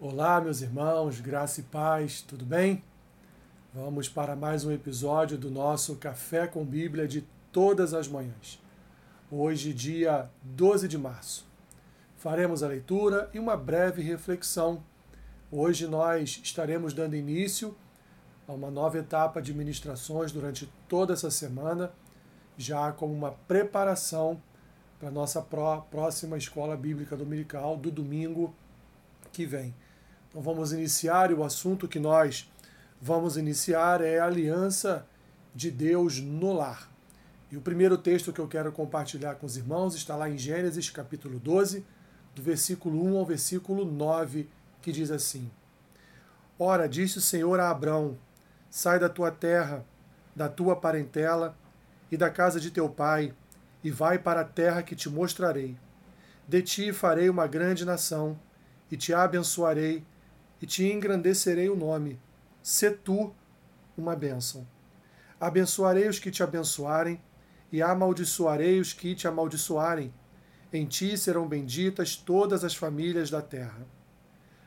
Olá, meus irmãos, graça e paz, tudo bem? Vamos para mais um episódio do nosso Café com Bíblia de todas as manhãs. Hoje, dia 12 de março. Faremos a leitura e uma breve reflexão. Hoje nós estaremos dando início a uma nova etapa de ministrações durante toda essa semana, já como uma preparação para a nossa próxima escola bíblica dominical do domingo que vem. Então vamos iniciar e o assunto que nós vamos iniciar é a aliança de Deus no lar. E o primeiro texto que eu quero compartilhar com os irmãos está lá em Gênesis capítulo 12, do versículo 1 ao versículo 9, que diz assim: Ora, disse o Senhor a Abrão: Sai da tua terra, da tua parentela e da casa de teu pai, e vai para a terra que te mostrarei. De ti farei uma grande nação, e te abençoarei e te engrandecerei o nome. Se tu uma bênção. Abençoarei os que te abençoarem, e amaldiçoarei os que te amaldiçoarem. Em ti serão benditas todas as famílias da terra.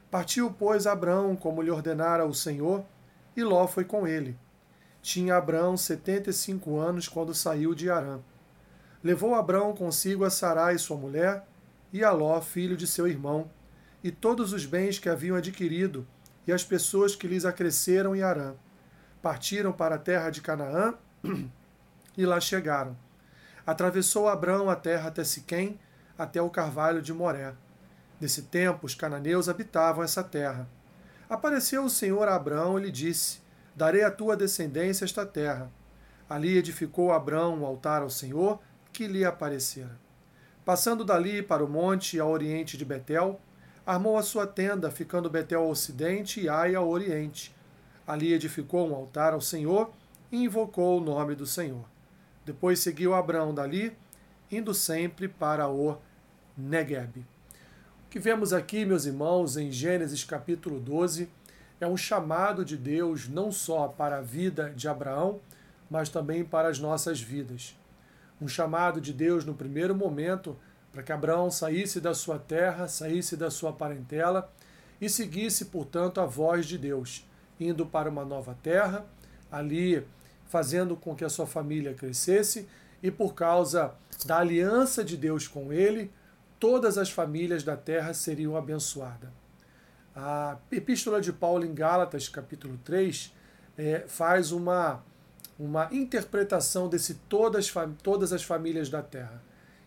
Partiu, pois, Abrão, como lhe ordenara o Senhor, e Ló foi com ele. Tinha Abrão setenta e cinco anos quando saiu de Arã. Levou Abrão consigo a Sarai, sua mulher, e a Ló, filho de seu irmão, e todos os bens que haviam adquirido, e as pessoas que lhes acresceram em Arã. Partiram para a terra de Canaã e lá chegaram. Atravessou Abrão a terra até Siquém, até o carvalho de Moré. Nesse tempo, os cananeus habitavam essa terra. Apareceu o Senhor a Abrão e lhe disse: Darei à tua descendência esta terra. Ali edificou Abrão um altar ao Senhor, que lhe aparecera. Passando dali para o monte ao oriente de Betel, armou a sua tenda, ficando Betel ao ocidente e Ai ao oriente. Ali edificou um altar ao Senhor e invocou o nome do Senhor. Depois seguiu Abraão dali, indo sempre para o Negueb. O que vemos aqui, meus irmãos, em Gênesis capítulo 12, é um chamado de Deus não só para a vida de Abraão, mas também para as nossas vidas. Um chamado de Deus no primeiro momento para que Abraão saísse da sua terra, saísse da sua parentela e seguisse, portanto, a voz de Deus, indo para uma nova terra, ali fazendo com que a sua família crescesse e por causa da aliança de Deus com ele, todas as famílias da terra seriam abençoadas. A Epístola de Paulo em Gálatas, capítulo 3, é, faz uma, uma interpretação desse todas, todas as famílias da terra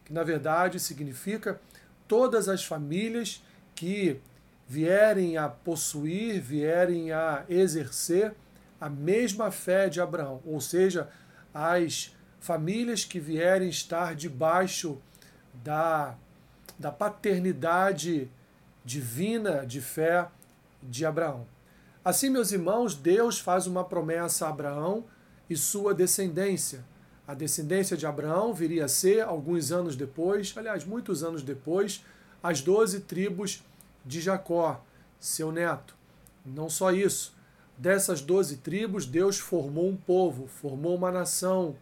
que na verdade significa todas as famílias que vierem a possuir, vierem a exercer a mesma fé de Abraão, ou seja, as famílias que vierem estar debaixo da, da paternidade divina de fé de Abraão. Assim, meus irmãos, Deus faz uma promessa a Abraão e sua descendência. A descendência de Abraão viria a ser, alguns anos depois, aliás, muitos anos depois, as doze tribos de Jacó, seu neto. Não só isso. Dessas doze tribos, Deus formou um povo, formou uma nação,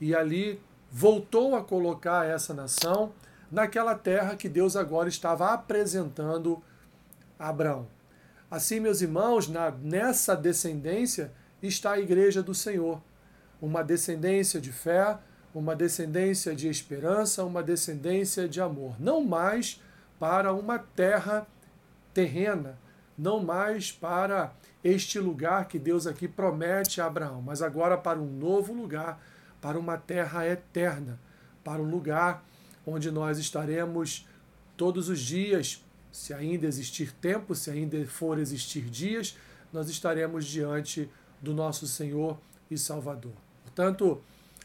e ali voltou a colocar essa nação naquela terra que Deus agora estava apresentando a Abraão. Assim, meus irmãos, na, nessa descendência está a igreja do Senhor uma descendência de fé, uma descendência de esperança, uma descendência de amor. Não mais para uma terra terrena, não mais para este lugar que Deus aqui promete a Abraão, mas agora para um novo lugar, para uma terra eterna, para um lugar onde nós estaremos todos os dias, se ainda existir tempo, se ainda for existir dias, nós estaremos diante do nosso Senhor e Salvador. Portanto,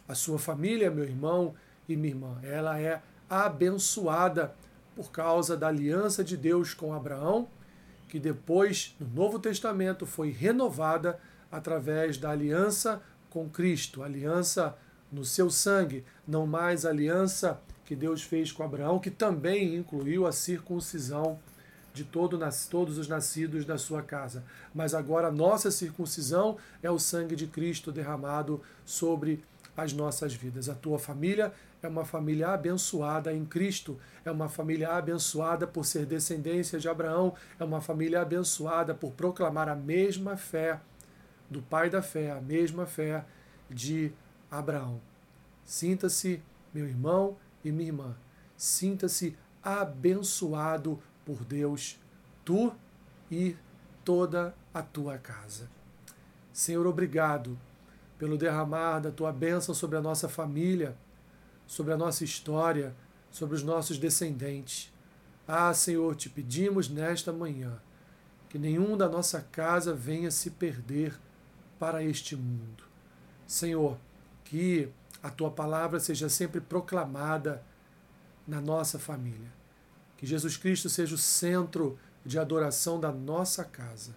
a sua família, meu irmão e minha irmã, ela é abençoada por causa da aliança de Deus com Abraão, que depois, no Novo Testamento, foi renovada através da aliança com Cristo, aliança no seu sangue, não mais aliança que Deus fez com Abraão, que também incluiu a circuncisão de todo, todos os nascidos da sua casa. Mas agora a nossa circuncisão é o sangue de Cristo derramado sobre as nossas vidas. A tua família é uma família abençoada em Cristo, é uma família abençoada por ser descendência de Abraão, é uma família abençoada por proclamar a mesma fé do pai da fé, a mesma fé de Abraão. Sinta-se, meu irmão e minha irmã, sinta-se abençoado por Deus, tu e toda a tua casa. Senhor, obrigado pelo derramar da tua bênção sobre a nossa família, sobre a nossa história, sobre os nossos descendentes. Ah, Senhor, te pedimos nesta manhã que nenhum da nossa casa venha se perder para este mundo. Senhor, que a tua palavra seja sempre proclamada na nossa família. Que Jesus Cristo seja o centro de adoração da nossa casa.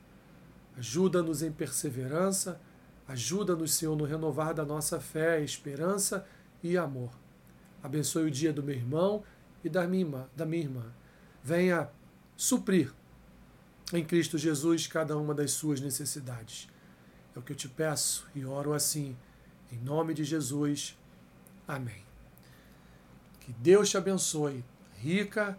Ajuda-nos em perseverança Ajuda-nos, Senhor, no renovar da nossa fé, esperança e amor. Abençoe o dia do meu irmão e da minha irmã. Da minha irmã. Venha suprir em Cristo Jesus cada uma das suas necessidades. É o que eu te peço e oro assim, em nome de Jesus. Amém. Que Deus te abençoe rica